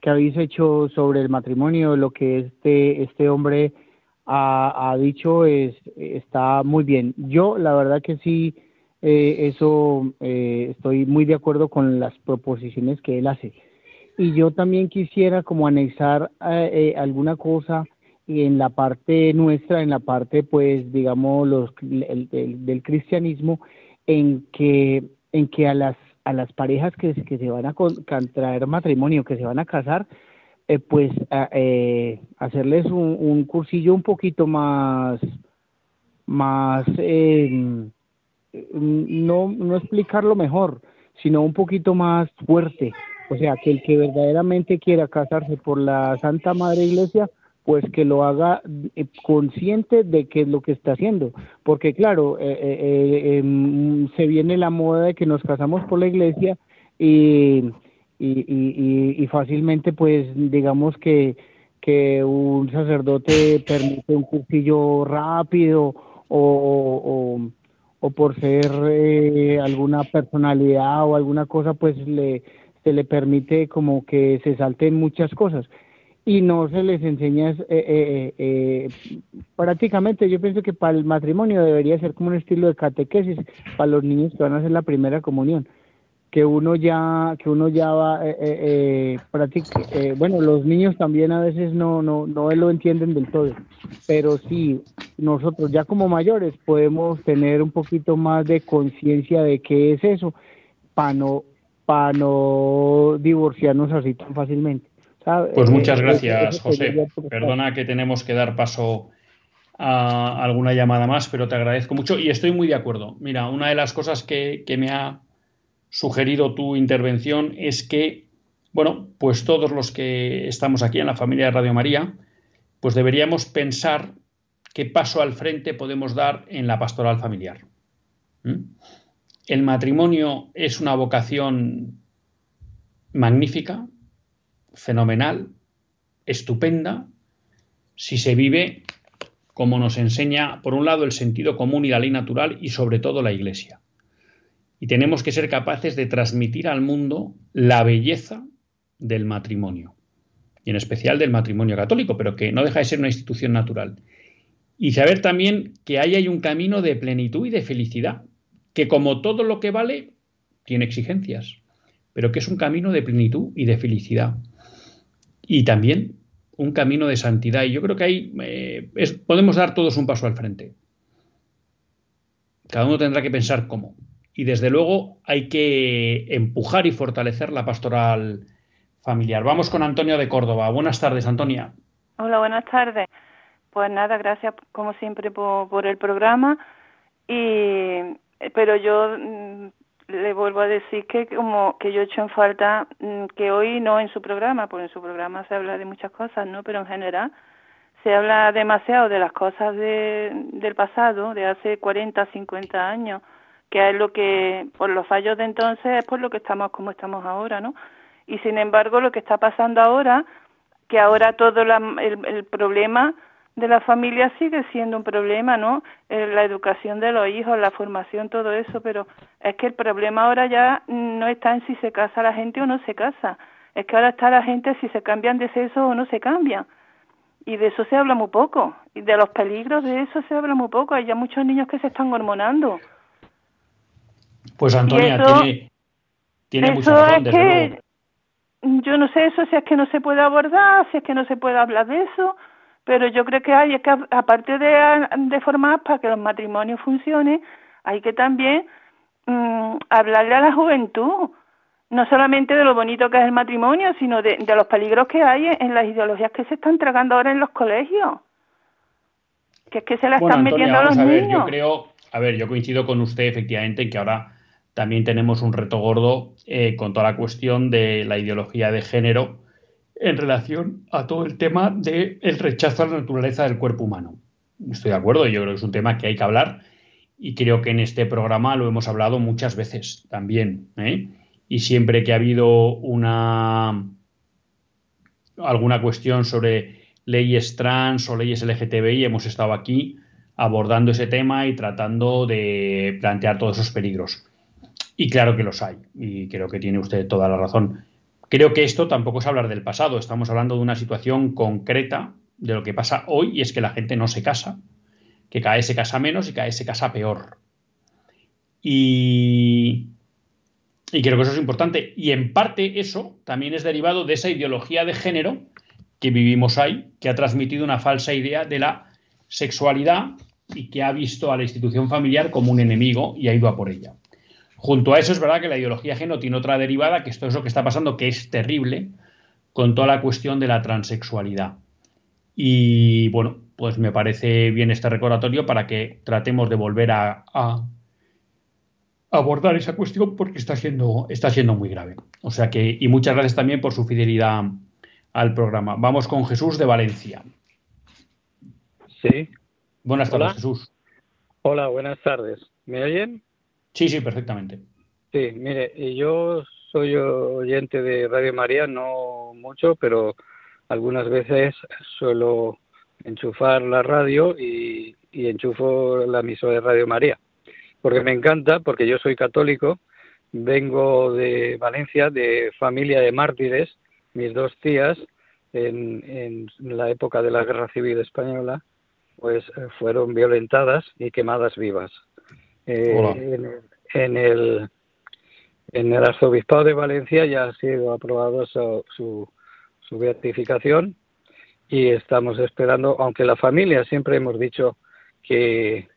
que habéis hecho sobre el matrimonio, lo que este, este hombre ha, dicho es, está muy bien. Yo la verdad que sí, eh, eso eh, estoy muy de acuerdo con las proposiciones que él hace. Y yo también quisiera como anexar eh, alguna cosa en la parte nuestra, en la parte pues digamos los, del cristianismo, en que, en que a las a las parejas que, que se van a contraer matrimonio, que se van a casar, eh, pues eh, hacerles un, cursillo un poquito más, más, em, no, no explicarlo mejor, sino un poquito más fuerte. O sea, que el que verdaderamente quiera casarse por la Santa Madre Iglesia, pues que lo haga eh, consciente de qué es lo que está haciendo. Porque claro, em, se viene la moda de que nos casamos por la iglesia y y, y, fácilmente pues digamos que que un sacerdote permite un cursillo rápido o, o, por ser eh, alguna personalidad o alguna cosa, pues le, se le permite como que se salten muchas cosas y no se les enseña eh, eh, eh, prácticamente yo pienso que para el matrimonio debería ser como un estilo de catequesis para los niños que van a hacer la primera comunión que uno ya que uno ya va bueno los niños también a veces no no no lo entienden del todo pero sí nosotros ya como mayores podemos tener un poquito más de conciencia de qué es eso para no para no divorciarnos así tan fácilmente pues eh, muchas gracias, José. Perdona que tenemos que dar paso a alguna llamada más, pero te agradezco mucho y estoy muy de acuerdo. Mira, una de las cosas que, me ha sugerido tu intervención es que, bueno, pues todos los que estamos aquí en la familia de Radio María, pues deberíamos pensar qué paso al frente podemos dar en la pastoral familiar. ¿Mm? El matrimonio es una vocación magnífica, fenomenal, estupenda, si se vive como nos enseña, por un lado, el sentido común y la ley natural y sobre todo la Iglesia. Y tenemos que ser capaces de transmitir al mundo la belleza del matrimonio, y en especial del matrimonio católico, pero que no deja de ser una institución natural. Y saber también que ahí hay un camino de plenitud y de felicidad, que como todo lo que vale, tiene exigencias, pero que es un camino de plenitud y de felicidad y también un camino de santidad. Y yo creo que ahí eh, podemos dar todos un paso al frente. Cada uno tendrá que pensar cómo. Y desde luego hay que empujar y fortalecer la pastoral familiar. Vamos con Antonio de Córdoba. Buenas tardes, Antonia. Hola, buenas tardes. Pues nada, gracias como siempre por, por el programa. Y pero yo mm, le vuelvo a decir que como que yo he hecho en falta mm, que hoy no en su programa, porque en su programa se habla de muchas cosas, ¿no? Pero en general se habla demasiado de las cosas de, del pasado, de hace 40, 50 años, que es lo que, por los fallos de entonces, es por lo que estamos como estamos ahora, ¿no? Y sin embargo, lo que está pasando ahora, que ahora todo el, el problema de la familia sigue siendo un problema, ¿no? Eh, la educación de los hijos, la formación, todo eso, pero es que el problema ahora ya no está en si se casa la gente o no se casa, es que ahora está la gente si se cambian de sexo o no se cambian. Y de eso se habla muy poco, y de los peligros de eso se habla muy poco, hay ya muchos niños que se están hormonando. Pues Antonia, tiene, tiene mucha razón, es que, Yo no sé eso si es que no se puede abordar, si es que no se puede hablar de eso, pero yo creo que hay que, aparte de, de formar para que los matrimonios funcionen, hay que también mm, hablarle a la juventud, no solamente de lo bonito que es el matrimonio, sino de, los peligros que hay en las ideologías que se están tragando ahora en los colegios. Que es que se la están metiendo a los a ver, Yo creo, a ver, yo coincido con usted efectivamente en que ahora también tenemos un reto gordo eh, con toda la cuestión de la ideología de género en relación a todo el tema del rechazo a la naturaleza del cuerpo humano. Estoy de acuerdo, yo creo que es un tema que hay que hablar y creo que en este programa lo hemos hablado muchas veces también. ¿eh? Y siempre que ha habido una alguna cuestión sobre leyes trans o leyes LGTBI, hemos estado aquí abordando ese tema y tratando de plantear todos esos peligros. Y claro que los hay, y creo que tiene usted toda la razón. Creo que esto tampoco es hablar del pasado, estamos hablando de una situación concreta de lo que pasa hoy y es que la gente no se casa, que cada vez se casa menos y cada vez se casa peor. Y, y creo que eso es importante. Y en parte eso también es derivado de esa ideología de género que vivimos ahí, que ha transmitido una falsa idea de la sexualidad y que ha visto a la institución familiar como un enemigo y ha ido a por ella. Junto a eso es verdad que la ideología género tiene otra derivada, que esto es lo que está pasando, que es terrible, con toda la cuestión de la transexualidad. Y bueno, pues me parece bien este recordatorio para que tratemos de volver a, abordar esa cuestión porque está siendo, está siendo muy grave. O sea que, y muchas gracias también por su fidelidad al programa. Vamos con Jesús de Valencia. Sí. Buenas tardes, Jesús. Hola, buenas tardes. ¿Me oyen? Sí, sí, perfectamente. Sí, mire, yo soy oyente de Radio María, no mucho, pero algunas veces suelo enchufar la radio y, y enchufo la emisora de Radio María, porque me encanta, porque yo soy católico, vengo de Valencia, de familia de mártires, mis dos tías, en, en la época de la Guerra Civil Española, pues eh, fueron violentadas y quemadas vivas. Eh, en, el, en el arzobispado de Valencia ya ha sido aprobado su, su, su beatificación y estamos esperando, aunque la familia siempre hemos dicho que,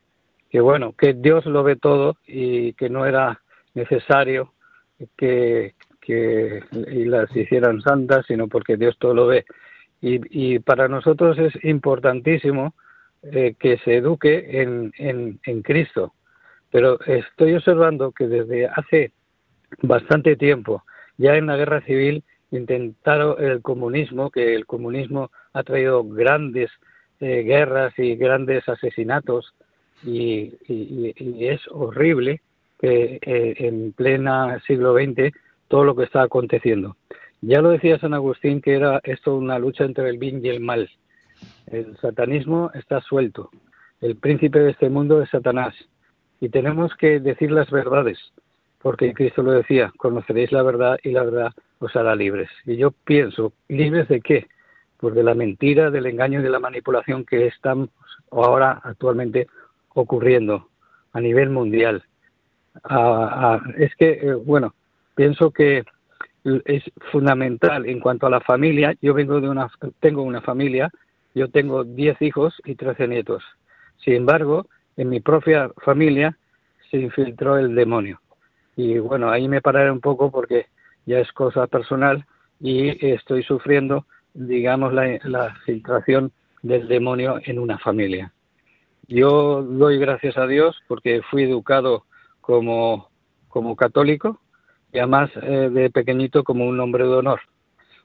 que bueno, que Dios lo ve todo y que no era necesario que, que las hicieran santas, sino porque Dios todo lo ve. Y, y para nosotros es importantísimo eh, que se eduque en, en, en Cristo. Pero estoy observando que desde hace bastante tiempo, ya en la guerra civil, intentaron el comunismo, que el comunismo ha traído grandes eh, guerras y grandes asesinatos y, es horrible que eh, en plena siglo XX todo lo que está aconteciendo. Ya lo decía San Agustín que era esto una lucha entre el bien y el mal. El satanismo está suelto. El príncipe de este mundo es Satanás. Y tenemos que decir las verdades, porque Cristo lo decía, conoceréis la verdad y la verdad os hará libres. Y yo pienso, ¿libres de qué? pues de la mentira, del engaño y de la manipulación que están ahora actualmente ocurriendo a nivel mundial. es que, eh, bueno, pienso que es fundamental en cuanto a la familia. Yo vengo de una, tengo una familia, yo tengo 10 hijos y 13 nietos. Sin embargo, en mi propia familia se infiltró el demonio. Y bueno, ahí me pararé un poco porque ya es cosa personal y estoy sufriendo digamos, la, filtración del demonio en una familia. Yo doy gracias a Dios porque fui educado como, como católico y además eh, de pequeñito como un hombre de honor.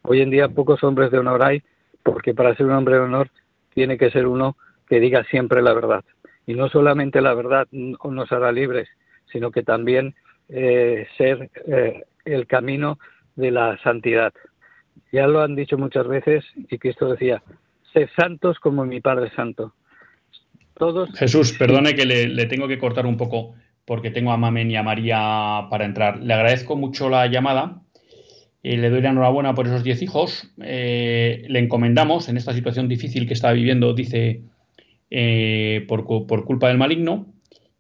Hoy en día pocos hombres de honor hay porque para ser un hombre de honor tiene que ser uno que diga siempre la verdad. Y no solamente la verdad nos hará libres, sino que también eh, ser eh, el camino de la santidad. Ya lo han dicho muchas veces y Cristo decía, sed santos como mi Padre Santo. Todos. Jesús, perdone que le, tengo que cortar un poco porque tengo a Mamen y a María para entrar. Le agradezco mucho la llamada. y le doy la enhorabuena por esos diez hijos. Eh, le encomendamos en esta situación difícil que está viviendo, dice, eh, por, por, culpa del maligno.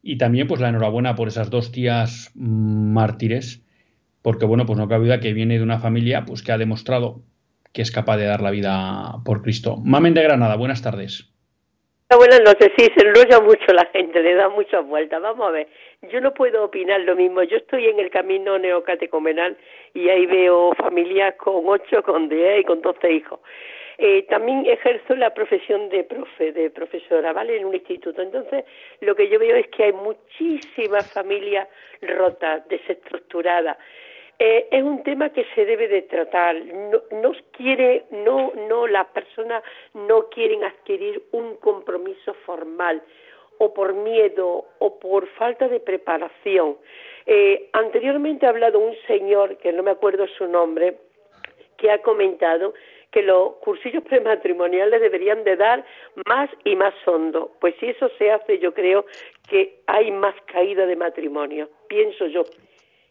Y también, pues, la enhorabuena por esas dos tías mártires porque bueno, pues no cabe duda que viene de una familia pues que ha demostrado que es capaz de dar la vida por Cristo. Mamen de Granada, buenas tardes. Buenas noches, sí, se enrolla mucho la gente, le da muchas vueltas. Vamos a ver, yo no puedo opinar lo mismo. Yo estoy en el camino neocatecomenal y ahí veo familias con ocho, con diez y con doce hijos. Eh, también ejerzo la profesión de profe, de profesora, ¿vale? En un instituto. Entonces, lo que yo veo es que hay muchísimas familias rotas, desestructuradas. Eh, es un tema que se debe de tratar. No, quiere, no, no, las personas no quieren adquirir un compromiso formal o por miedo o por falta de preparación. Eh, anteriormente ha hablado un señor, que no me acuerdo su nombre, que ha comentado que los cursillos [LAUGHS] prematrimoniales deberían de dar más y más hondo. Pues si eso se hace, yo creo que hay más caída de matrimonio, pienso yo.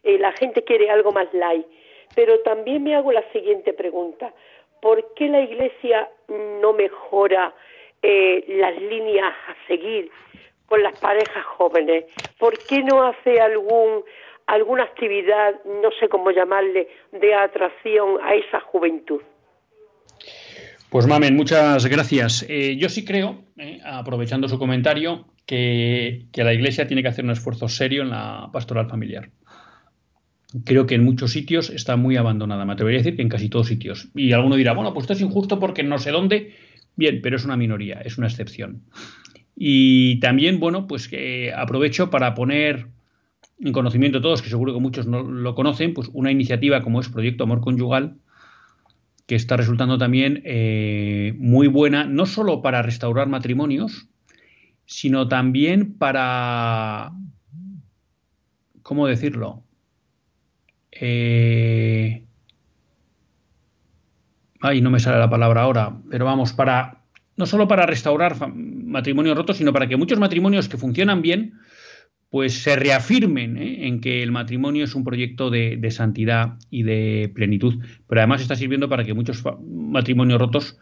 Eh, la gente quiere algo más light. Pero también me hago la siguiente pregunta. ¿Por qué la Iglesia no mejora eh, las líneas a seguir con las parejas jóvenes? ¿Por qué no hace algún alguna actividad, no sé cómo llamarle, de atracción a esa juventud? Pues Mamen, muchas gracias. Eh, yo sí creo, aprovechando su comentario, que, que, la Iglesia tiene que hacer un esfuerzo serio en la pastoral familiar creo que en muchos sitios está muy abandonada. Me atrevería a decir que en casi todos sitios. Y alguno dirá, bueno, pues esto es injusto porque no sé dónde. Bien, pero es una minoría, es una excepción. Y también, bueno, pues que aprovecho para poner en conocimiento de todos, que seguro que muchos no lo conocen, pues una iniciativa como es Proyecto Amor Conyugal, que está resultando también eh, muy buena, no solo para restaurar matrimonios, sino también para, ¿cómo decirlo? Eh, ay, no me sale la palabra ahora, pero vamos, para no solo para restaurar matrimonios rotos, sino para que muchos matrimonios que funcionan bien, pues se reafirmen ¿eh? en que el matrimonio es un proyecto de, santidad y de plenitud. Pero además está sirviendo para que muchos matrimonios rotos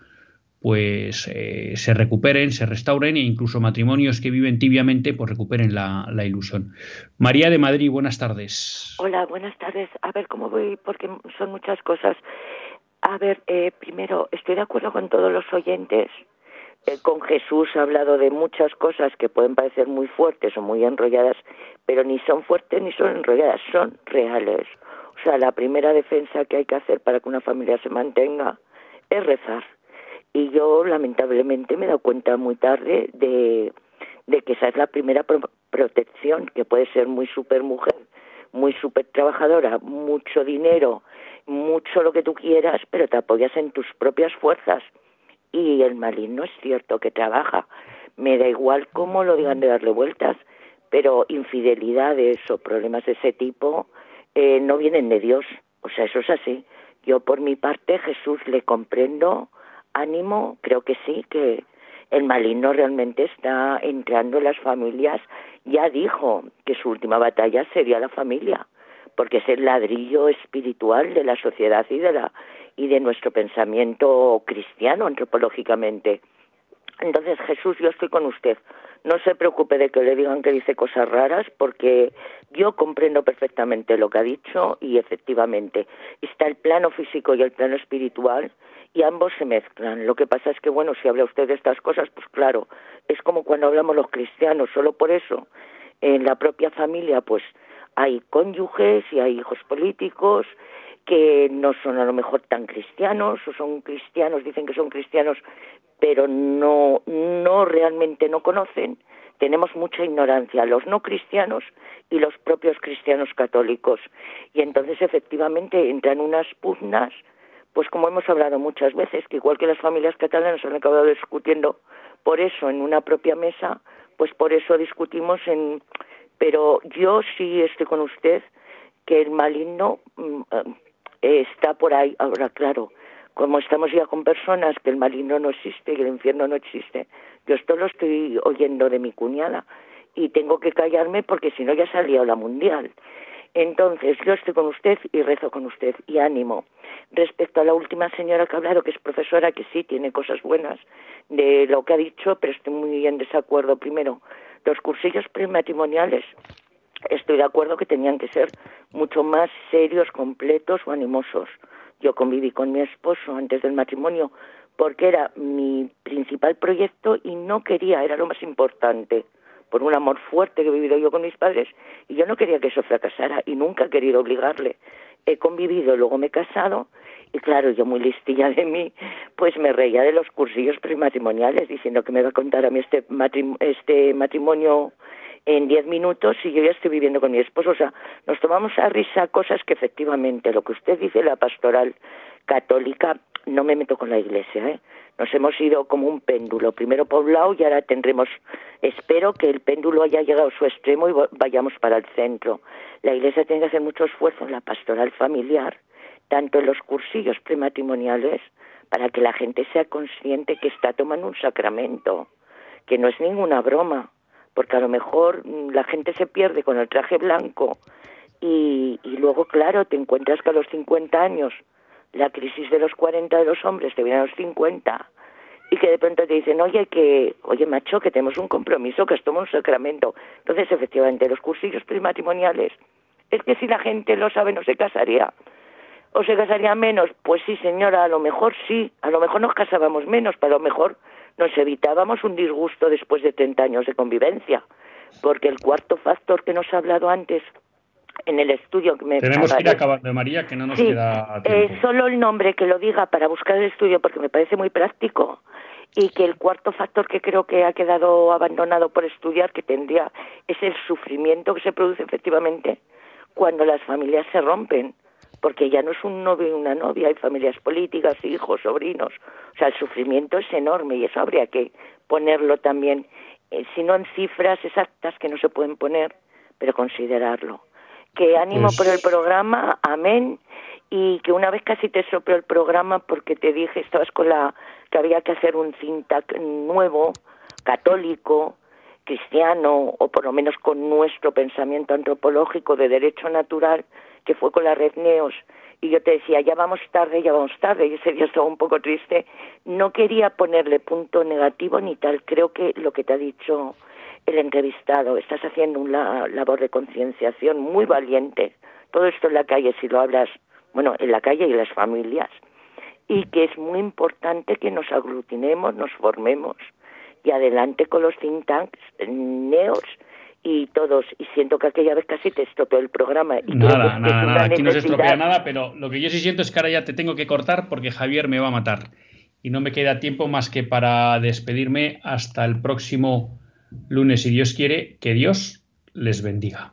pues eh, se recuperen, se restauren e incluso matrimonios que viven tibiamente pues recuperen la, ilusión. María de Madrid, buenas tardes. Hola, buenas tardes. A ver cómo voy, porque son muchas cosas. A ver, eh, primero, estoy de acuerdo con todos los oyentes eh, con Jesús ha hablado de muchas cosas que pueden parecer muy fuertes o muy enrolladas, pero ni son fuertes ni son enrolladas, son reales. O sea, la primera defensa que hay que hacer para que una familia se mantenga es rezar. Y yo, lamentablemente, me he dado cuenta muy tarde de, que esa es la primera protección, que puede ser muy super mujer, muy super trabajadora, mucho dinero, mucho lo que tú quieras, pero te apoyas en tus propias fuerzas y el maligno es cierto que trabaja. Me da igual cómo lo digan de darle vueltas, pero infidelidades o problemas de ese tipo eh, no vienen de Dios. O sea, eso es así. Yo por mi parte, Jesús, le comprendo, ánimo, creo que sí, que el maligno realmente está entrando en las familias. Ya dijo que su última batalla sería la familia, porque es el ladrillo espiritual de la sociedad y de la y de nuestro pensamiento cristiano antropológicamente. Entonces, Jesús, yo estoy con usted. No se preocupe de que le digan que dice cosas raras, porque yo comprendo perfectamente lo que ha dicho y efectivamente está el plano físico y el plano espiritual y ambos se mezclan. Lo que pasa es que, bueno, si habla usted de estas cosas, pues claro, es como cuando hablamos los cristianos, solo por eso. En la propia familia, pues hay cónyuges y hay hijos políticos que no son a lo mejor tan cristianos o son cristianos, dicen que son cristianos, pero no, no realmente no conocen. Tenemos mucha ignorancia, los no cristianos y los propios cristianos católicos. Y entonces efectivamente entran unas pugnas, pues como hemos hablado muchas veces, que igual que las familias catalanas han acabado discutiendo por eso en una propia mesa, pues por eso discutimos en... Pero yo sí estoy con usted que el maligno mm, está por ahí. Ahora, claro, como estamos ya con personas que el maligno no existe y el infierno no existe, yo esto lo estoy oyendo de mi cuñada y tengo que callarme porque si no ya salía la mundial. Entonces, yo estoy con usted y rezo con usted y ánimo. Respecto a la última señora que ha hablado, que es profesora, que sí tiene cosas buenas de lo que ha dicho, pero estoy muy en desacuerdo. Primero, los cursillos prematrimoniales estoy de acuerdo que tenían que ser mucho más serios, completos o animosos. Yo conviví con mi esposo antes del matrimonio porque era mi principal proyecto y no quería, era lo más importante, por un amor fuerte que he vivido yo con mis padres y yo no quería que eso fracasara y nunca he querido obligarle. He convivido, luego me he casado y claro, yo muy listilla de mí, pues me reía de los cursillos prematrimoniales diciendo que me iba a contar a mí este, este matrimonio en diez minutos y yo ya estoy viviendo con mi esposo. O sea, nos tomamos a risa cosas que efectivamente, lo que usted dice, la pastoral católica, no me meto con la iglesia, ¿eh? Nos hemos ido como un péndulo, primero por un lado y ahora tendremos, espero que el péndulo haya llegado a su extremo y vayamos para el centro. La iglesia tiene que hacer mucho esfuerzo en la pastoral familiar, tanto en los cursillos prematrimoniales, para que la gente sea consciente que está tomando un sacramento, que no es ninguna broma porque a lo mejor mm, la gente se pierde con el traje blanco y, y luego, claro, te encuentras que a los 50 años la crisis de los 40 de los hombres te viene a los 50 y que de pronto te dicen, oye, que, oye, macho, que tenemos un compromiso, que es toma un sacramento. Entonces, efectivamente, los cursillos prematrimoniales, es que si la gente lo sabe no se casaría. ¿O se casaría menos? Pues sí, señora, a lo mejor sí, a lo mejor nos casábamos menos, pero a lo mejor nos evitábamos un disgusto después de 30 años de convivencia, porque el cuarto factor que nos ha hablado antes en el estudio que me tenemos que ir acabando María que no nos queda tiempo. Eh, solo el nombre que lo diga para buscar el estudio porque me parece muy práctico y que el cuarto factor que creo que ha quedado abandonado por estudiar que tendría es el sufrimiento que se produce efectivamente cuando las familias se rompen porque ya no es un novio y una novia, hay familias políticas, hijos, sobrinos. O sea, el sufrimiento es enorme y eso habría que ponerlo también, eh, si no en cifras exactas que no se pueden poner, pero considerarlo. Que ánimo por el programa, amén. y que una vez casi te sopló el programa porque te dije, estabas con la que había que hacer un cinta nuevo, católico, cristiano, o por lo menos con nuestro pensamiento antropológico de derecho natural, que fue con la red Neos, y yo te decía, ya vamos tarde, ya vamos tarde, y ese día estaba un poco triste, no quería ponerle punto negativo ni tal, creo que lo que te ha dicho el entrevistado, estás haciendo una labor de concienciación muy valiente, todo esto en la calle, si lo hablas, bueno, en la calle y las familias, y que es muy importante que nos aglutinemos, nos formemos, y adelante con los think tanks, neos, y todos, y siento que aquella vez casi te estropeó el programa. Y nada, nada, nada, aquí no se estropea nada, pero lo que yo sí siento es que ahora ya te tengo que cortar porque Javier me va a matar. Y no me queda tiempo más que para despedirme hasta el próximo lunes, si Dios quiere, que Dios les bendiga.